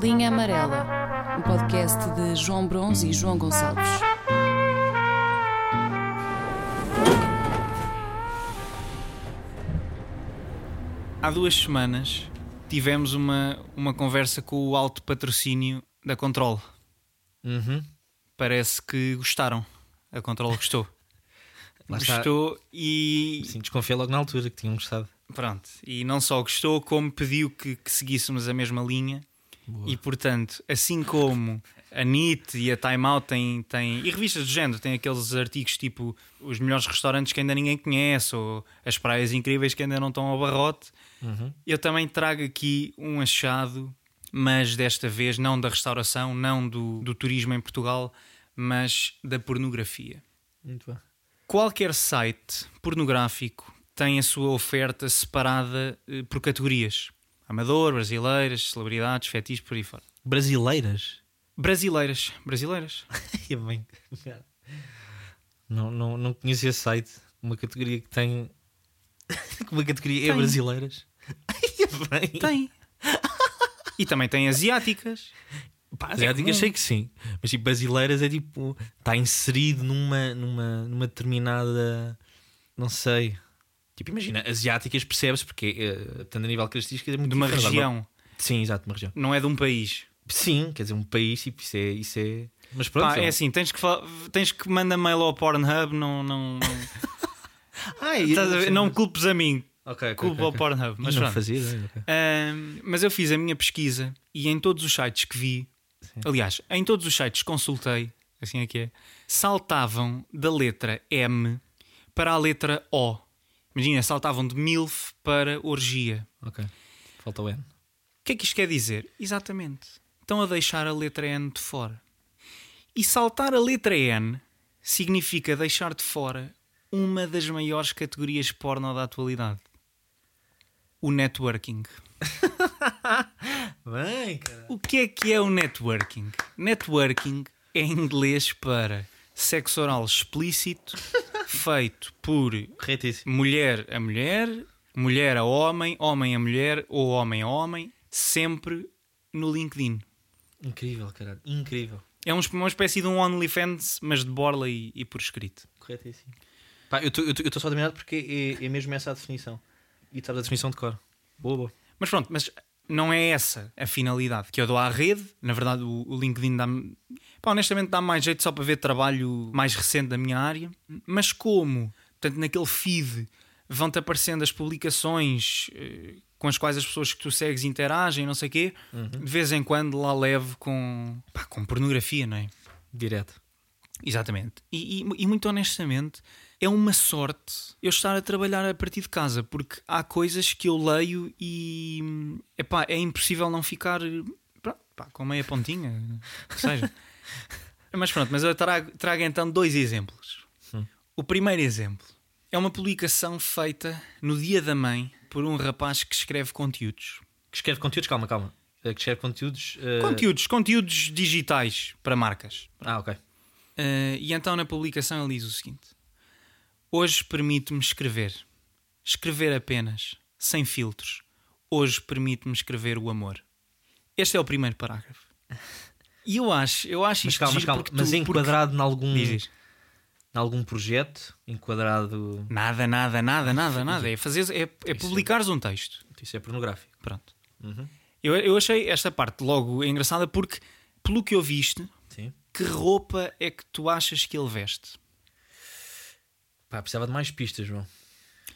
Linha Amarela, um podcast de João Bronze e João Gonçalves. Há duas semanas tivemos uma, uma conversa com o alto patrocínio da Control. Uhum. Parece que gostaram. A Control gostou. Gostou e. Sim, desconfiei logo na altura que tinham gostado. Pronto. E não só gostou, como pediu que, que seguíssemos a mesma linha. Boa. E portanto, assim como a NIT e a Time Out têm, têm, e revistas do género têm aqueles artigos tipo os melhores restaurantes que ainda ninguém conhece ou as praias incríveis que ainda não estão ao barrote, Uhum. eu também trago aqui um achado, mas desta vez não da restauração, não do, do turismo em Portugal, mas da pornografia. Muito bem. Qualquer site pornográfico tem a sua oferta separada eh, por categorias. Amador, brasileiras, celebridades, fetiches, por aí fora. Brasileiras? Brasileiras, brasileiras. Bem. Não, não, não conhecia esse site. Uma categoria que tem. Uma categoria é Tem. brasileiras. Ia bem. Tem. E também tem asiáticas. Pá, É asiáticas comum. sei que sim. Mas tipo, brasileiras é tipo. Está inserido numa, numa, numa determinada. Não sei. Tipo, imagina, asiáticas percebe-se porque, eh, portanto, a nível de características é muito De uma diferente. região, Sim, exato, de uma região. não é de um país. Sim, quer dizer, um país, tipo, isso é. Isso é... Mas pronto, Pá, é assim, tens que, tens que mandar mail ao Pornhub, não, não, não, Ai, estás a ver? não me culpes a mim, Ok, ok, culpa ok, ao. Pornhub. Mas não pronto. fazia ok. Ahm, mas eu fiz a minha pesquisa e em todos os sites que vi, Sim. aliás, em todos os sites que consultei, assim é que é, saltavam da letra M para a letra O. Imagina, saltavam de MILF para orgia. Ok. Falta o N. O que é que isto quer dizer? Exatamente. Estão a deixar a letra N de fora. E saltar a letra N significa deixar de fora uma das maiores categorias porno da atualidade: o networking. Bem, cara. O que é que é o networking? Networking é inglês para sexo oral explícito feito por Corretíssimo. mulher a mulher, mulher a homem, homem a mulher ou homem a homem, sempre no LinkedIn. Incrível, caralho. Incrível. É um- uma espécie de um OnlyFans, mas de borla e, e por escrito. Corretíssimo. Pá, eu estou só dominado porque é, é mesmo essa a definição. E estás a definição de cor. Boa, boa. Mas pronto, mas não é essa a finalidade que eu dou à rede. Na verdade, o, o LinkedIn dá-me. pá, honestamente, dá mais jeito só para ver trabalho mais recente da minha área. Mas como, portanto, naquele feed vão-te aparecendo as publicações eh, com as quais as pessoas que tu segues interagem, não sei o quê, de vez em quando lá levo com, pá, com pornografia, não é? Direto. Exatamente. E, e- e muito honestamente, é uma sorte eu estar a trabalhar a partir de casa, porque há coisas que eu leio e epá, é impossível não ficar pronto, pá, com meia pontinha, que seja. mas pronto, mas eu trago, trago então dois exemplos. Hum. O primeiro exemplo é uma publicação feita no Dia da Mãe por um rapaz que escreve conteúdos. Que escreve conteúdos, calma, calma. Eh, Que escreve conteúdos. eh, Conteúdos, conteúdos digitais para marcas. Ah, ok. Uh, e então na publicação ele diz o seguinte: Hoje permite-me escrever. Escrever apenas, sem filtros. Hoje permite-me escrever o amor. Este é o primeiro parágrafo. E eu acho, eu acho Mas isto calma, mas calma. Mas tu- enquadrado em algum, em algum projeto, enquadrado. Nada, nada, nada, nada, nada. É, fazer, é, é publicares um texto. Isso é pornográfico. Pronto. Uhum. Eu, eu achei esta parte logo engraçada porque, pelo que eu viste, Sim. que roupa é que tu achas que ele veste? Pá, precisava de mais pistas, João.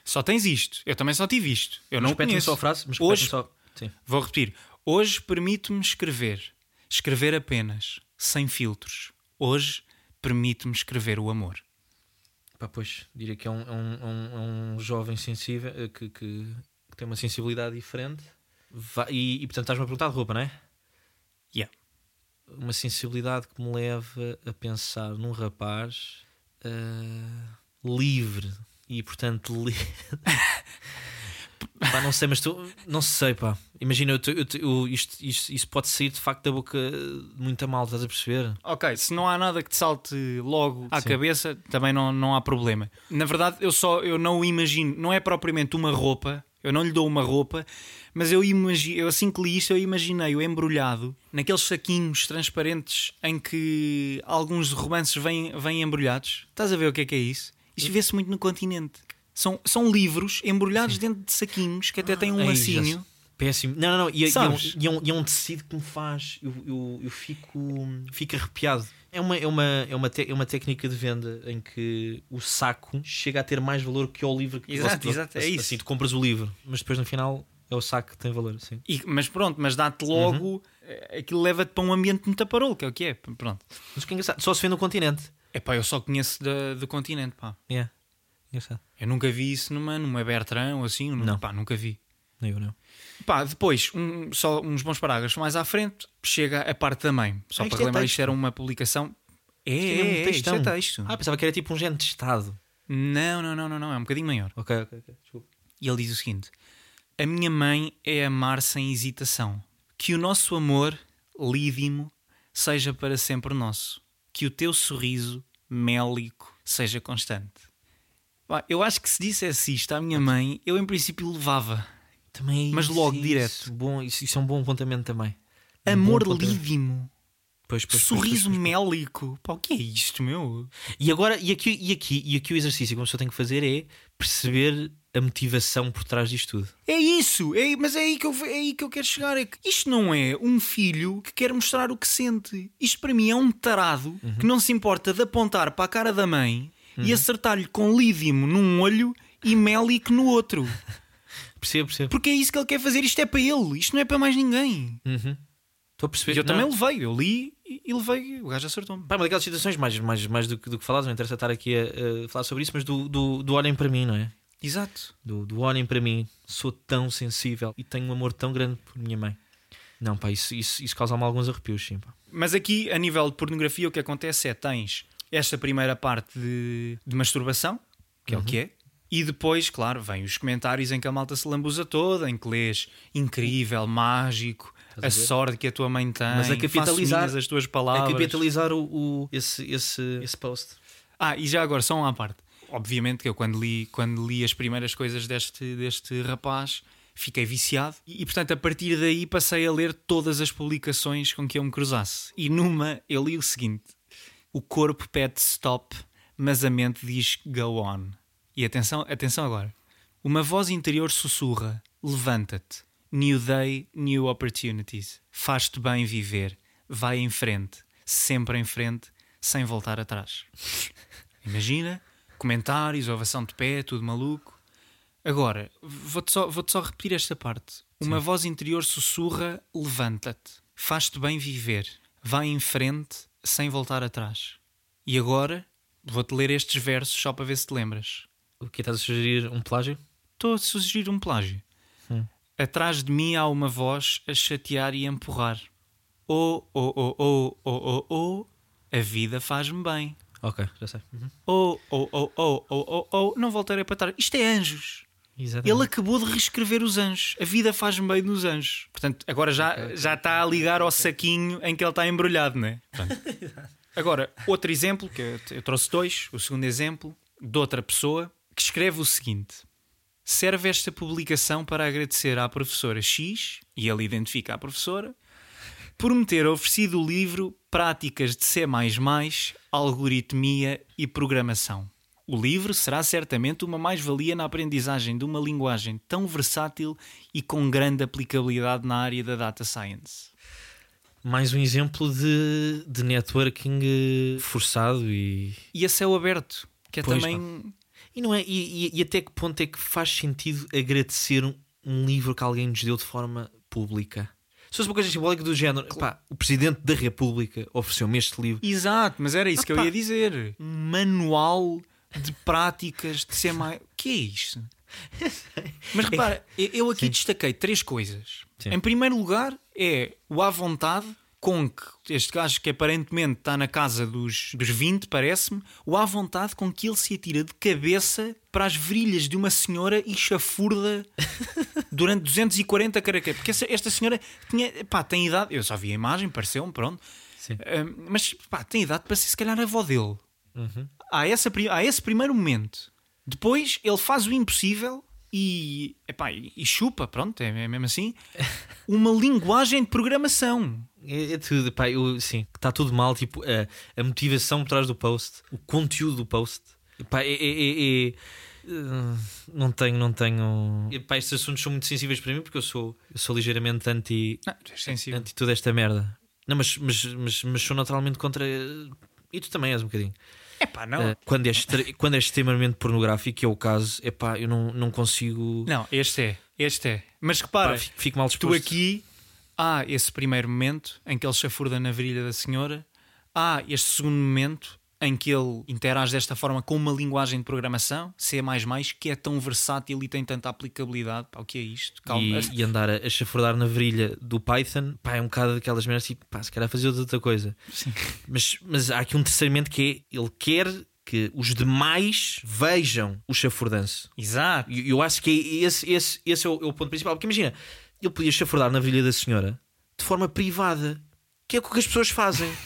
Só tens isto. Eu também só tive isto. Eu Mas não conheço. só a frase. Mas Hoje- só. Sim. Vou repetir. Hoje permite-me escrever. Escrever apenas, sem filtros. Hoje permite-me escrever o amor. Pá, pois, diria que é um, é um, é um, é um jovem sensível eh, que, que- que tem uma sensibilidade diferente. Va- e, e, portanto estás-me a perguntar de roupa, não é? Yeah. Uma sensibilidade que me leva a pensar num rapaz eh, livre e portanto li... pá, não sei, mas tu não sei, pá. Imagina, eu, eu, eu- isto, isto, isso pode sair de facto da boca de muita mal, estás a perceber? Ok, se não há nada que te salte logo à Sim. cabeça, também não, não há problema. Na verdade, eu só eu não o imagino, não é propriamente uma roupa Eu não lhe dou uma roupa, mas eu, imagi eu assim que li isto, eu imaginei-o embrulhado naqueles saquinhos transparentes em que alguns romances vêm, vêm embrulhados. Estás a ver o que é que é isso? Isto vê-se muito no continente. São, são livros embrulhados dentro de saquinhos que até têm um lacinho. Péssimo. Não, não, não. E, é- e é um, e, é um, e é um tecido que me faz. Eu, eu, eu fico, fico arrepiado. É uma, é, uma, é, uma te- é uma técnica de venda em que o saco chega a ter mais valor que o livro que Exato, você- exato, é assim, isso. Assim, tu compras o livro, mas depois no final é o saco que tem valor. Sim. E- mas pronto, mas dá-te logo. eh, Aquilo leva-te para um ambiente muito parolo, que é o que é. Pronto. Mas o que é engraçado, só se vê no continente. É pá, eu só conheço da- do continente, pá. É. Engraçado. Eu nunca vi isso numa, numa Bertrand ou assim. Não. Pá, nunca vi. Nem eu não. Pá, depois, um- só uns bons parágrafos mais à frente, chega a parte da mãe. Só Ah, para é relembrar, texto. isto era uma publicação. É, é, é, isto é texto. Ah, pensava que era tipo um género de Estado. Não, não, não, não, não, é um bocadinho maior. Ok, ok, ok. Desculpa. E ele diz o seguinte: A minha mãe é amar sem hesitação. Que o nosso amor, lídimo, seja para sempre nosso. Que o teu sorriso, mélico, seja constante. Eu acho que se dissesse isto à minha mãe, eu em princípio levava. Também Mas logo isso. direto. Bom, isso, isso é um bom apontamento também. Um Amor lídimo, Pois, pois, sorriso pois, mélico. Pá, o que é isto, meu? E agora, e aqui, e aqui, e aqui o exercício que uma pessoa tem que fazer é perceber a motivação por trás disto tudo. É isso, é, mas é aí, que eu, é aí que eu quero chegar. É que isto não é um filho que quer mostrar o que sente. Isto para mim é um tarado que não se importa de apontar para a cara da mãe e acertar-lhe com lídimo num olho e mélico no outro. Percebo, percebo. Porque é isso que ele quer fazer. Isto é para ele, isto não é para mais ninguém. Uhum. Estou a perceber. E eu Não. também levei, eu li e levei, o gajo acertou-me. Pá, uma daquelas situações, mais, mais, mais do, que, do que falares, não interessa estar aqui a, a falar sobre isso, mas do, do, do olhem para mim, não é? Exato. Do, do olhem para mim, sou tão sensível e tenho um amor tão grande por minha mãe. Não, pá, isso, isso, isso causa-me alguns arrepios, sim, pá. Mas aqui, a nível de pornografia, o que acontece é tens esta primeira parte de, de masturbação, que é o que é, e depois, claro, vem os comentários em que a malta se lambuza toda, em que lês incrível, mágico, a, a sorte que a tua mãe tem, Mas a capitalizar- as tuas A palavras. capitalizar o, o- esse, esse, esse post. Ah, e já agora, só uma à parte. Obviamente que eu quando li, quando li as primeiras coisas deste, deste rapaz fiquei viciado e, e, portanto a partir daí passei a ler todas as publicações com que eu me cruzasse. E numa eu li o seguinte: O corpo pede stop, mas a mente diz go on. E atenção, atenção agora. Uma voz interior sussurra: Levanta-te. New day, new opportunities. Faz-te bem viver. Vai em frente. Sempre em frente, sem voltar atrás. Imagina, comentários, ovação de pé, tudo maluco. Agora, vou-te só, vou só repetir esta parte. Uma voz interior sussurra: levanta-te, faz-te bem viver, vai em frente sem voltar atrás. E agora, vou-te ler estes versos só para ver se te lembras. O que estás a sugerir? Um plágio? Estou a sugerir um plágio. Hum. Atrás de mim há uma voz a chatear e a empurrar. Oh, oh, oh, oh, oh, oh, oh, a vida faz-me bem. Ok, já sei. Uhum. Oh, oh, oh, oh, oh, oh, oh, não voltarei para trás. Isto é anjos. Exatamente. Ele acabou de reescrever os anjos. A vida faz-me bem nos anjos. Portanto, agora já, já está a ligar ao saquinho em que ele está embrulhado, não é? Agora, outro exemplo, que eu trouxe dois. O segundo exemplo, de outra pessoa, que escreve o seguinte: Serve esta publicação para agradecer à professora X, e ele identifica a professora, por me ter oferecido o livro Práticas de C, Algoritmia e Programação. O livro será certamente uma mais-valia na aprendizagem de uma linguagem tão versátil e com grande aplicabilidade na área da data science. Mais um exemplo de, de networking eh, forçado e. E a céu aberto, que é Pois, também. E, não é, e, e- e até que ponto é que faz sentido agradecer um, um livro que alguém nos deu de forma pública? Se fosse uma coisa simbólica do género, pá, o Presidente da República ofereceu-me este livro. Exato, mas era isso que eu ia dizer. Um manual de práticas de ser mais. O que é isto? Mas repara, eu aqui destaquei três coisas. Sim. Em primeiro lugar, é o à vontade com que este gajo que aparentemente está na casa dos, dos 20, parece-me, o à vontade com que ele se atira de cabeça para as virilhas de uma senhora e chafurda durante 240 caracteres. Porque essa- esta senhora tinha, pá, tem idade, eu só vi a imagem, pareceu-me, pronto. Sim. Hum, mas pá, tem idade para ser se calhar a avó dele. Uhum. Há, essa, há esse primeiro momento. Depois ele faz o impossível e, epá, e e chupa, pronto, é é mesmo assim, uma linguagem de programação. É, é tudo, pá, eu, sim, está tudo mal. Tipo, a, a motivação por trás do post, o conteúdo do post, pá, é. é- é- é- uh, não tenho, não tenho. E, pá, estes assuntos são muito sensíveis para mim porque eu sou, eu sou ligeiramente anti, Não, tu sensível. anti toda esta merda. Não, mas, mas, mas, mas sou naturalmente contra. E tu também és um bocadinho. Epá, não. Uh, quando, é extre- quando é extremamente pornográfico, que é o caso, é pá, eu não, não consigo. Não, este é, este é. Mas repara, Pá, fico, fico mal tu disposto. aqui há esse primeiro momento em que ele chafurda na virilha da senhora, há este segundo momento em que ele interage desta forma com uma linguagem de programação, C++, que é tão versátil e tem tanta aplicabilidade. Pá, o que é isto? Calma. e, e andar a, a chafurdar na virilha do Python, pá, é um bocado daquelas merdas tipo, pá, se calhar fazer outra coisa. Sim. Mas, mas há aqui um terceiro elemento que é ele quer que os demais vejam o chafurdanço. Exato. E eu acho que é esse, esse, esse é, o, é o ponto principal. Porque imagina, ele podia chafurdar na virilha da senhora de forma privada, que é o que as pessoas fazem.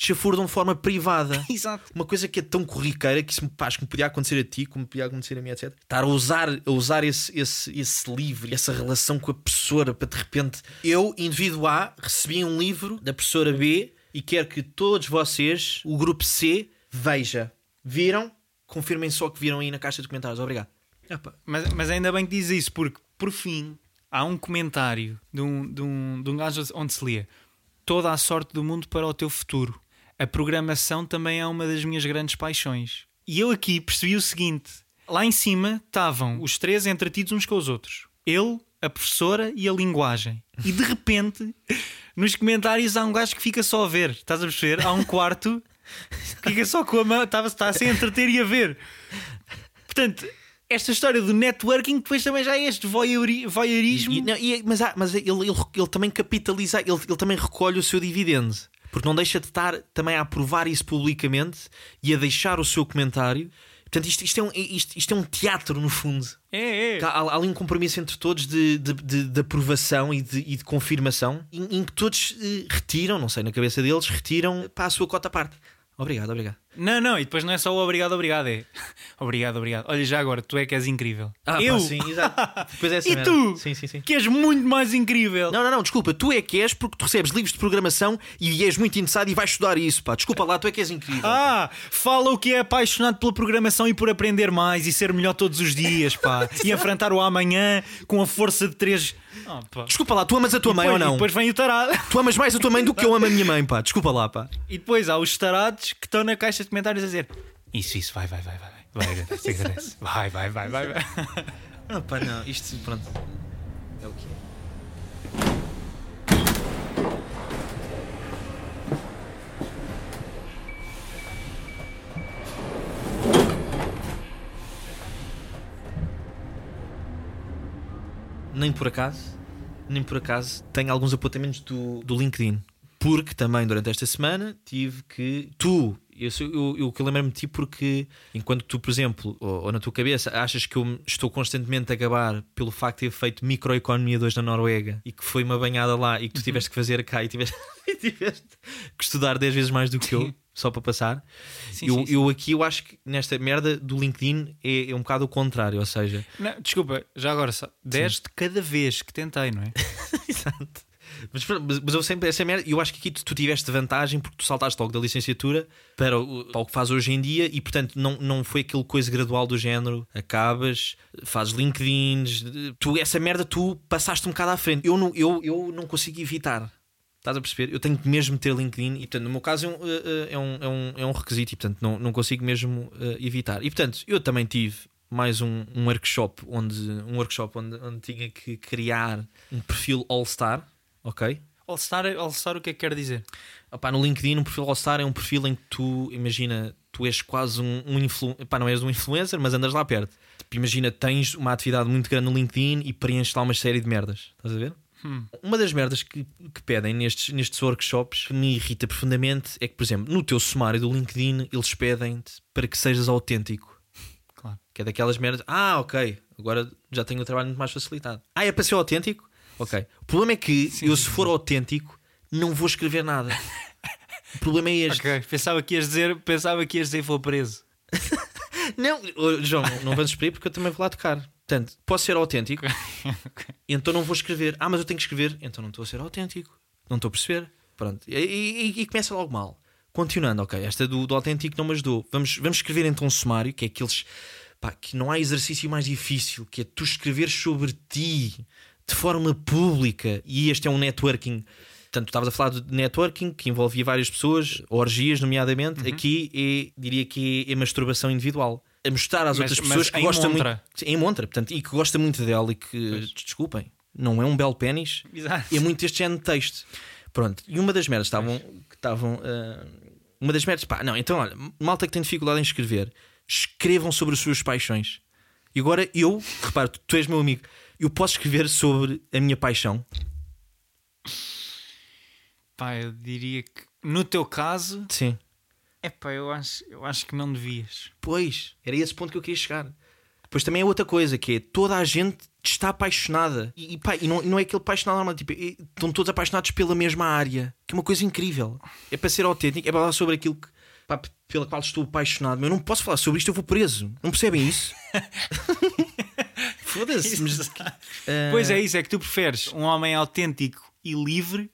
Chafurdam de forma privada. Exato. Uma coisa que é tão corriqueira que isso me, pá, acho que me podia acontecer a ti, como podia acontecer a mim, etc. Estar a usar, a usar esse, esse, esse livro, essa relação com a professora, para de repente eu, indivíduo A, recebi um livro da professora B e quero que todos vocês, o grupo C, veja. Viram? Confirmem só que viram aí na caixa de comentários. Obrigado. Mas, mas ainda bem que diz isso, porque por fim há um comentário de um, de um, de um gajo onde se lia toda a sorte do mundo para o teu futuro. A programação também é uma das minhas grandes paixões. E eu aqui percebi o seguinte: lá em cima estavam os três entretidos uns com os outros. Ele, a professora e a linguagem. E de repente, nos comentários há um gajo que fica só a ver. Estás a perceber? Há um quarto que fica só com a mão, está, está a se entreter e a ver. Portanto, esta história do networking depois também já é este voyeuri- voyeurismo. E- e- não, e- mas há- mas ele, ele, ele também capitaliza, ele, ele também recolhe o seu dividendo. Porque não deixa de estar também a aprovar isso publicamente e a deixar o seu comentário. Portanto, isto, isto, é, um, isto, isto é um teatro, no fundo. É, é. Há, há ali um compromisso entre todos de, de, de- de aprovação e de, e de confirmação, em, em que todos eh, retiram, não sei, na cabeça deles, retiram para a sua cota à parte. Obrigado, obrigado. Não, não, e depois não é só o obrigado, obrigado, é obrigado, obrigado. Olha, já agora, tu é que és incrível. Ah, eu, pá, sim, exato. Depois é essa E merda. tu? Sim, sim, sim. que és muito mais incrível. Não, não, não, desculpa, tu é que és porque tu recebes livros de programação e és muito interessado e vais estudar isso, pá. Desculpa lá, tu é que és incrível. Ah, fala o que é apaixonado pela programação e por aprender mais e ser melhor todos os dias, pá. e enfrentar o amanhã com a força de três. Ah, pá. Desculpa lá, tu amas a tua mãe Depois- ou não? E depois vem o tarado. Tu amas mais a tua mãe do que eu amo a minha mãe, pá. Desculpa lá, pá. E depois há os tarados que estão na caixa de comentários a dizer: Isso, isso, vai, vai, vai, vai. Vai, agradece, agradece. Vai, vai, vai, vai. vai. Não, pá, não. Isto, pronto. É o que é. Nem por acaso, nem por acaso, tenho alguns apontamentos do, do LinkedIn. Porque também durante esta semana tive que. Tu, eu, eu, eu, que eu lembro-me de ti porque enquanto tu, por exemplo, ou, ou na tua cabeça, achas que eu estou constantemente a gabar pelo facto de ter feito microeconomia 2 na Noruega e que foi uma banhada lá e que tu tiveste que fazer cá e tiveste, e tiveste que estudar 10 vezes mais do que eu. Só para passar. Sim, eu, sim, sim. eu aqui eu acho que nesta merda do LinkedIn é, é um bocado o contrário, ou seja, Não, desculpa, já agora só. 10 de cada vez que tentei, não é? Exato. Mas, mas- mas eu sempre essa merda, eu acho que aqui tu, tu tiveste vantagem porque tu saltaste logo da licenciatura para o, para o que faz hoje em dia e portanto não, não foi aquele coisa gradual do género. Acabas, fazes LinkedIns, tu, essa merda tu passaste um bocado à frente. Eu não, eu, eu não consigo evitar. Estás a perceber? Eu tenho que mesmo ter LinkedIn e, portanto, no meu caso é um, eh, eh, é um, é um, é um requisito e, portanto, não, não consigo mesmo eh, evitar. E, portanto, eu também tive mais um, um workshop onde, um workshop onde, onde tinha que criar um perfil All-Star, ok? All-Star, All-Star o que é que quer dizer? Opá, no LinkedIn, um perfil All-Star é um perfil em que tu, imagina, tu és quase um, um influencer, não és um influencer, mas andas lá perto. Tipo, imagina, tens uma atividade muito grande no LinkedIn e preenches lá uma série de merdas. Estás a ver? Hum. Uma das merdas que, que pedem nestes, nestes workshops que me irrita profundamente é que, por exemplo, no teu sumário do LinkedIn, eles pedem-te para que sejas autêntico. Claro. Que é daquelas merdas. Ah, ok, agora já tenho o trabalho muito mais facilitado. Ah, é para ser autêntico? Ok. O problema é que eu, se for autêntico, não vou escrever nada. O problema é este. Ok, pensava que ias dizer, pensava que ias dizer vou preso. Não, João, não vamos esperar porque eu também vou lá tocar. Portanto, posso ser autêntico, então não vou escrever. Ah, mas eu tenho que escrever, então não estou a ser autêntico. Não estou a perceber. Pronto. E, e- e começa logo mal. Continuando, ok. Esta do, do autêntico não me ajudou. Vamos, vamos escrever então um sumário, que é aqueles. Pá, que não há exercício mais difícil, que é tu escrever sobre ti de forma pública. E este é um networking. Portanto, estavas a falar de networking que envolvia várias pessoas, orgias, nomeadamente. Uhum. Aqui é, diria que é, é masturbação individual. A mostrar às Mas- outras pessoas que gostam muito. Em montra, portanto, e que gosta muito dela e que, Pois. desculpem, não é um belo pênis. Exato. É muito este género de texto. Pronto, e uma das merdas estavam. que estavam ah, uma das merdas, pá, não, então olha, malta que tem dificuldade em escrever, escrevam sobre as suas paixões. E agora eu, repara, tu, tu és meu amigo, eu posso escrever sobre a minha paixão. Pá, eu diria que no teu caso, Sim. É pá, eu acho, eu acho que não devias. Pois, era esse ponto que eu queria chegar. Depois também é outra coisa, que é toda a gente está apaixonada. E, e, pá, e não, não é aquele apaixonado normal, tipo, estão todos apaixonados pela mesma área. Que é uma coisa incrível. É para ser autêntico, é para falar sobre aquilo que, pá, pela qual estou apaixonado. Mas eu não posso falar sobre isto, eu vou preso. Não percebem isso? Foda-se. mas- Pois é, isso é que tu preferes um homem autêntico e livre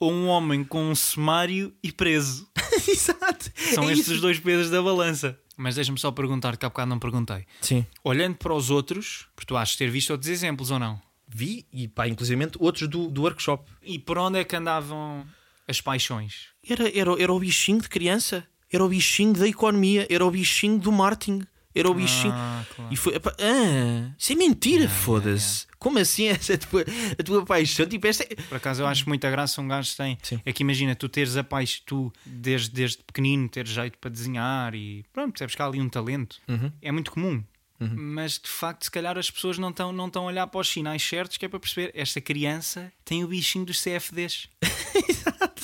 ou um homem com um sumário e preso. Exato. São É estes isso. os dois pesos da balança. Mas deixa-me só perguntar, que há bocado não perguntei. Sim. Olhando para os outros, porque tu achas ter visto outros exemplos ou não? Vi, e pá, inclusive outros do, do workshop. E por onde é que andavam as paixões? Era, era, era o bichinho de criança, era o bichinho da economia, era o bichinho do marketing, era o bichinho. Ah, claro. E foi. epá, ah, isso é mentira, foda-se. Como assim essa é a tua, a tua paixão? Tipo, esta é... Por acaso eu acho muita graça um gajo tem. Sim. É que imagina, tu teres a paixão, tu desde, desde pequenino teres jeito para desenhar e pronto, percebes que há ali um talento. Uhum. É muito comum. Mas de facto, se calhar as pessoas não estão não a olhar para os sinais certos, que é para perceber esta criança tem o bichinho dos CFDs. Exato.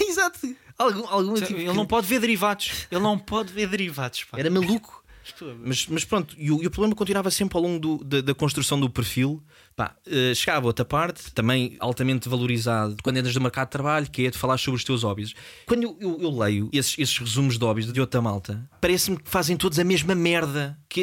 Exato. Algum, algum tipo Ele que- não pode ver derivados. Ele não pode ver derivados. Pá. Era maluco. Mas, mas pronto, e o, e o problema continuava sempre ao longo do- da, da construção do perfil. Pá, eh, chegava outra parte, também altamente valorizado, quando entras no mercado de trabalho, que é de falar sobre os teus hobbies. Quando eu, eu- eu leio esses, esses resumos de hobbies de outra malta, parece-me que fazem todos a mesma merda que,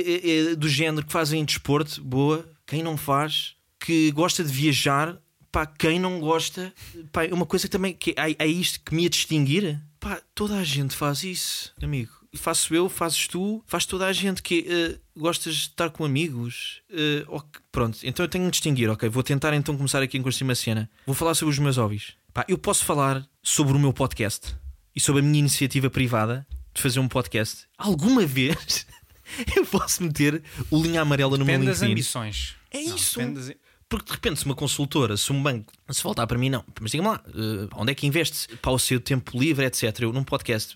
eh, do género que fazem desporto, boa, quem não faz, que gosta de viajar, pá, quem não gosta, pá, é uma coisa também que é, é isto que me ia distinguir. Pá, toda a gente faz isso, amigo. Faço eu, fazes tu, faz toda a gente que eh, gostas de estar com amigos. Eh, ok, pronto, então eu tenho de distinguir, ok. Vou tentar então começar aqui com uma cena. Vou falar sobre os meus hobbies. Pá, eu posso falar sobre o meu podcast e sobre a minha iniciativa privada de fazer um podcast. Alguma vez eu posso meter o linha amarela no meu Depende das LinkedIn. ambições. É Não, isso. depende das- Porque de repente, se uma consultora, se um banco, se voltar para mim, não. Mas diga-me lá, eh, onde é que investe para o seu tempo livre, etc. Eu num podcast,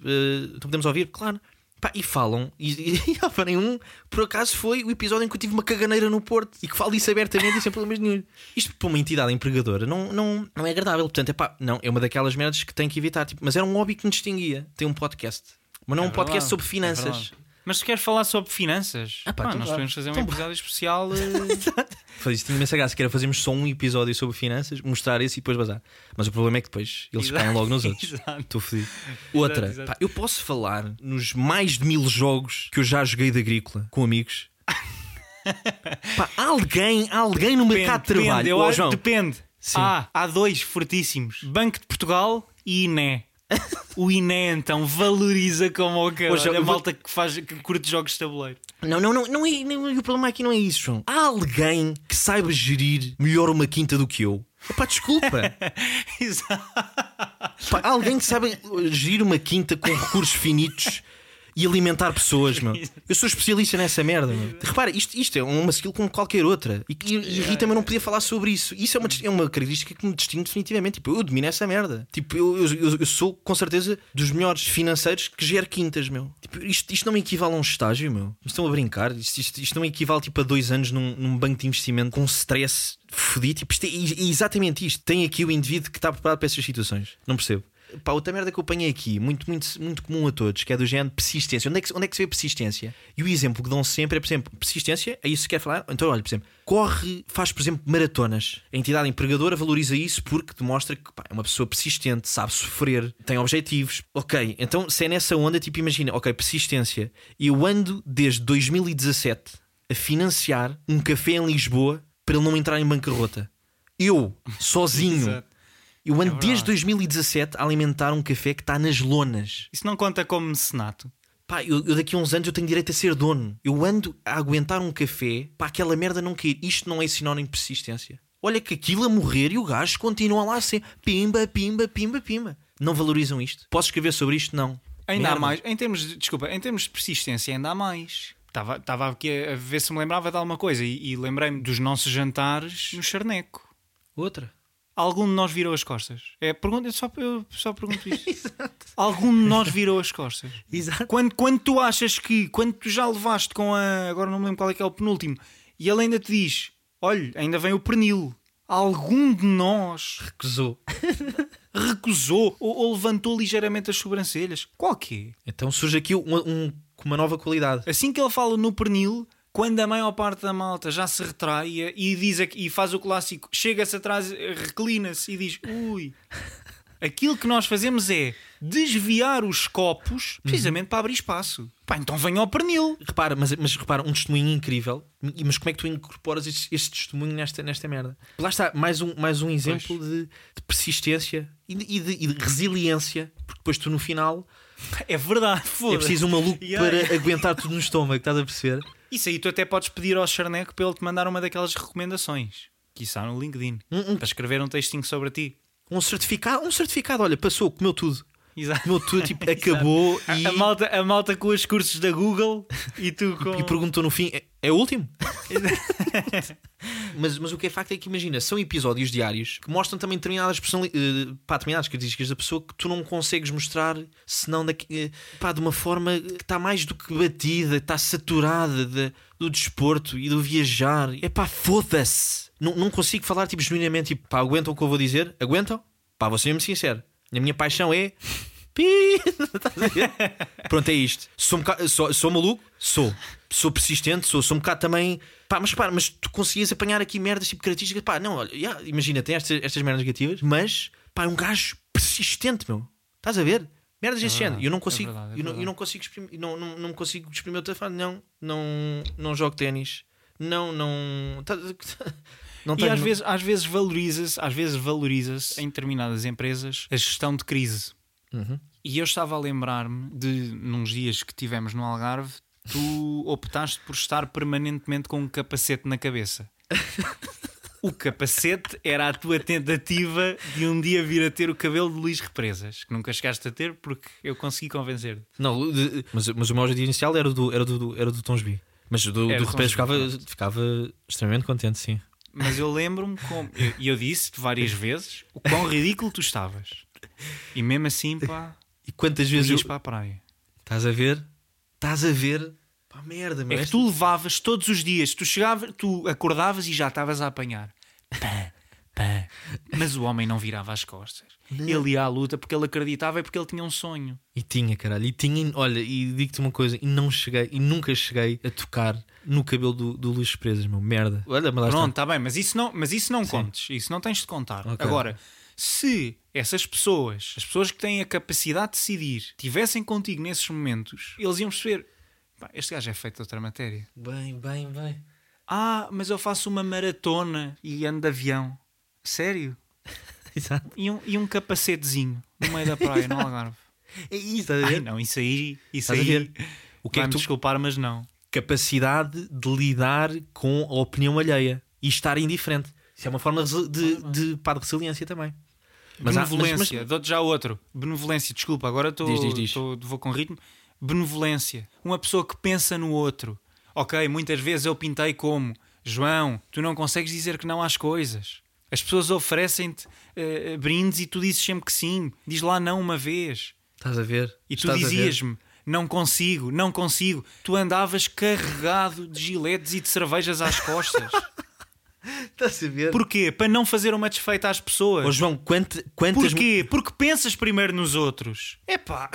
então podemos ouvir, claro. Pá, e falam, e, e, e nenhum, por acaso foi o episódio em que eu tive uma caganeira no Porto e que falo isso abertamente e sem problemas nenhum. Isto para uma entidade empregadora não, não, não é agradável. Portanto, é pá, não, é uma daquelas merdas que tem que evitar. Tipo, mas era um hobby que me distinguia. Tem um podcast, mas não É um podcast verdade, sobre é finanças. verdade. Mas se queres falar sobre finanças, Ah, pá, pá, então nós podemos fazer um Então episódio especial. eh, Foi isso, tinha imensa graça, que era fazermos só um episódio sobre finanças, mostrar esse e depois bazar. Mas o problema é que depois eles Exato, caem logo nos outros. exato. Estou fodido. Outra, exato. pá, eu posso falar nos mais de mil jogos que eu já joguei de agrícola com amigos. Pá, há alguém, alguém no mercado de depende, trabalho. eu Ó, acho- João, depende. Sim. Há, há dois fortíssimos: Banco de Portugal e INE. O INE então valoriza como o que João, a malta que, faz, que curte jogos de tabuleiro. Não, não, não, não é, não, o problema aqui não é isso, João. Há alguém que saiba gerir melhor uma quinta do que eu. Pá, desculpa. Exato. Pá, há alguém que sabe gerir uma quinta com recursos finitos e alimentar pessoas, meu. Eu sou especialista nessa merda, meu. Repara, isto, isto é uma skill como qualquer outra. E, e, e irrita-me não podia falar sobre isso. Isso é uma, é uma característica que me distingue definitivamente. Tipo, eu domino essa merda. Tipo, eu, eu, eu- sou com certeza dos melhores financeiros que gera quintas, meu. Tipo, isto, isto não me equivale a um estágio, meu. Estão a brincar. Isto, isto, isto não me equivale tipo, a dois anos num, num banco de investimento com stress fodido. Tipo, isto é, é exatamente isto. Tem aqui o indivíduo que está preparado para essas situações. Não percebo. Pá, outra merda que eu apanhei aqui, muito, muito, muito comum a todos, que é do género persistência. Onde é, que, onde é que se vê persistência? E o exemplo que dão sempre é, por exemplo, persistência, é isso que quer falar? Então, olha, por exemplo, corre, faz, por exemplo, maratonas. A entidade empregadora valoriza isso porque demonstra que pá, é uma pessoa persistente, sabe sofrer, tem objetivos. Ok, então se é nessa onda, tipo, imagina, ok, persistência. Eu ando desde 2017 a financiar um café em Lisboa para ele não entrar em bancarrota. Eu, sozinho. Eu ando verdade. desde 2017 a alimentar um café que está nas lonas. Isso não conta como mecenato. Pá, eu, eu daqui a uns anos eu tenho direito a ser dono. Eu ando a aguentar um café para aquela merda não cair. Isto não é sinónimo de persistência. Olha que aquilo a morrer e o gajo continua lá a ser pimba, pimba, pimba, pimba. Não valorizam isto? Posso escrever sobre isto? Não. Ainda há Merda. mais. Em termos de, desculpa, em termos de persistência, ainda há mais. Estava, estava aqui a, a ver se me lembrava de alguma coisa e, e lembrei-me dos nossos jantares no Charneco. Outra. Algum de nós virou as costas? É, pergunta, eu só, eu só pergunto isso. Algum de nós virou as costas? Exato. Quando, quando tu achas que, quando tu já levaste com a. Agora não me lembro qual é que é o penúltimo, e ele ainda te diz: olha, ainda vem o pernil. Algum de nós Recusou. recusou ou, ou levantou ligeiramente as sobrancelhas? Qual que é? Então surge aqui um, um- com uma nova qualidade. Assim que ele fala no pernil, quando a maior parte da malta já se retrai e diz e faz o clássico, chega-se atrás, reclina-se e diz: ui. Aquilo que nós fazemos é desviar os copos precisamente para abrir espaço. Pá, então venha ao pernil. Repara, mas, mas repara, um testemunho incrível. Mas como é que tu incorporas este, este testemunho nesta, nesta merda? Lá está, mais um, mais um exemplo de, de persistência e de, e de- e de resiliência. Porque depois tu no final É verdade, é foda preciso um maluco Yeah. para aguentar tudo no estômago, estás a perceber? Isso aí tu até podes pedir ao Charneco para ele te mandar uma daquelas recomendações. Que está no LinkedIn. Um- um- Para escrever um textinho sobre ti. Um certificado, um certificado, olha, passou, comeu tudo. Exato. Comeu tudo, tipo, acabou e, A, a malta, a malta com os cursos da Google e tu com. e perguntou no fim: é, é o último? mas, mas o que é facto é que imagina, são episódios diários que mostram também determinadas personalidades, pá, determinadas características da pessoa que tu não consegues mostrar senão daqui, eh, pá, de uma forma que está mais do que batida, está saturada de- do desporto e do viajar. É pá, foda-se. Não, não consigo falar tipo genuinamente, tipo, pá, aguentam o que eu vou dizer? Aguentam? Pá, vou ser mesmo sincero. A minha paixão é. Pronto, é isto. Sou, sou, sou maluco? Sou. Sou persistente? Sou. Sou um bocado também. Pá, mas pá, mas tu conseguias apanhar aqui merdas tipo características. Pá, não, olha, yeah, imagina, tem estas, estas merdas negativas, mas pá, é um gajo persistente, meu. Estás a ver? Merdas desse género. E eu não consigo. verdade, é eu, não, eu não consigo exprimir. Não, não, não consigo exprimir o telefone. Não, não, não jogo ténis. Não, não. tá- Não E às vezes, às vezes valoriza-se, às vezes valoriza-se em determinadas empresas a gestão de crise. Uhum. E eu estava a lembrar-me de nos dias que tivemos no Algarve, tu optaste por estar permanentemente com um capacete na cabeça. O capacete era a tua tentativa de um dia vir a ter o cabelo de Luís Represas, que nunca chegaste a ter porque eu consegui convencer-te. Não, de- mas, mas o meu objetivo inicial era do, era do, era do Tons B. Mas do, do Tons ficava, ficava extremamente contente, sim. Mas eu lembro-me como. E eu, eu disse-te várias vezes o quão ridículo tu estavas. E mesmo assim, pá, E quantas tu vezes eu... para a praia. Estás a ver? Estás a ver? Pá, merda, meu. É que tu levavas todos os dias, tu chegavas, tu acordavas e já estavas a apanhar. Pá, pá. Mas o homem não virava as costas. Ele ia à luta porque ele acreditava e porque ele tinha um sonho. E tinha, caralho. E tinha, olha, e digo-te uma coisa, e não cheguei, e nunca cheguei a tocar no cabelo do, do Luís Presas, meu. Merda. Olha, Pronto, está. bem, mas isso não, mas isso não contes. Isso não tens de contar. Ok. Agora, se essas pessoas, as pessoas que têm a capacidade de decidir, tivessem contigo nesses momentos, eles iam perceber: "Pá, este gajo é feito de outra matéria. Bem, bem, bem. Ah, mas eu faço uma maratona e ando de avião. Sério? Exato. E um, e um capacetezinho no meio da praia, no Algarve. É isso, a Ai, não, isso aí, isso Estás a aí. O que é que tu- desculpar, mas não. Capacidade de lidar com a opinião alheia e estar indiferente. Isso é uma forma de, de, de, pá, de resiliência também. Mas Benevolência, mas- dou-te já outro. Benevolência, desculpa, agora estou- vou com ritmo. Benevolência, uma pessoa que pensa no outro. Ok, muitas vezes eu pintei como João, tu não consegues dizer que não às coisas. As pessoas oferecem-te eh, brindes e tu dizes sempre que sim. Diz lá não uma vez. Estás a ver? E tu dizias-me: não consigo, não consigo. Tu andavas carregado de giletes e de cervejas às costas. Estás a ver? Porquê? Para não fazer uma desfeita às pessoas. Ô, João, quant, quantas. Porquê? Porque pensas primeiro nos outros. Epá,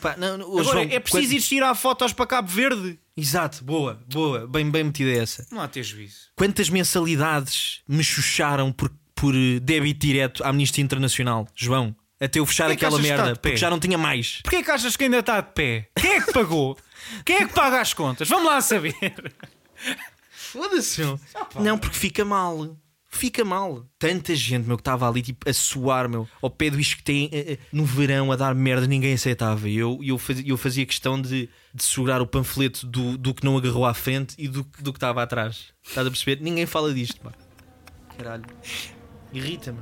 Pá, não, agora João, é preciso quant- ir tirar fotos para Cabo Verde. Exato, boa, boa. Bem, bem metida essa. Não há ter juízo. Quantas mensalidades me chucharam por, por eh, débito direto à Amnistia Internacional, João? Até eu fechar é que aquela merda, porque já não tinha mais. Porquê que achas que ainda está de pé? Quem é que pagou? Quem é que paga as contas? Vamos lá saber. Foda-se, meu. Não, porque fica mal. Fica mal. Tanta gente, meu, que estava ali tipo a suar, meu, ao pé do isquetem eh, eh, no verão a dar merda, ninguém aceitava. E eu, eu, fazia, eu fazia questão de, de segurar o panfleto do, do que não agarrou à frente e do, do que estava atrás. Estás a perceber? Ninguém fala disto, pá. Caralho. Irrita-me.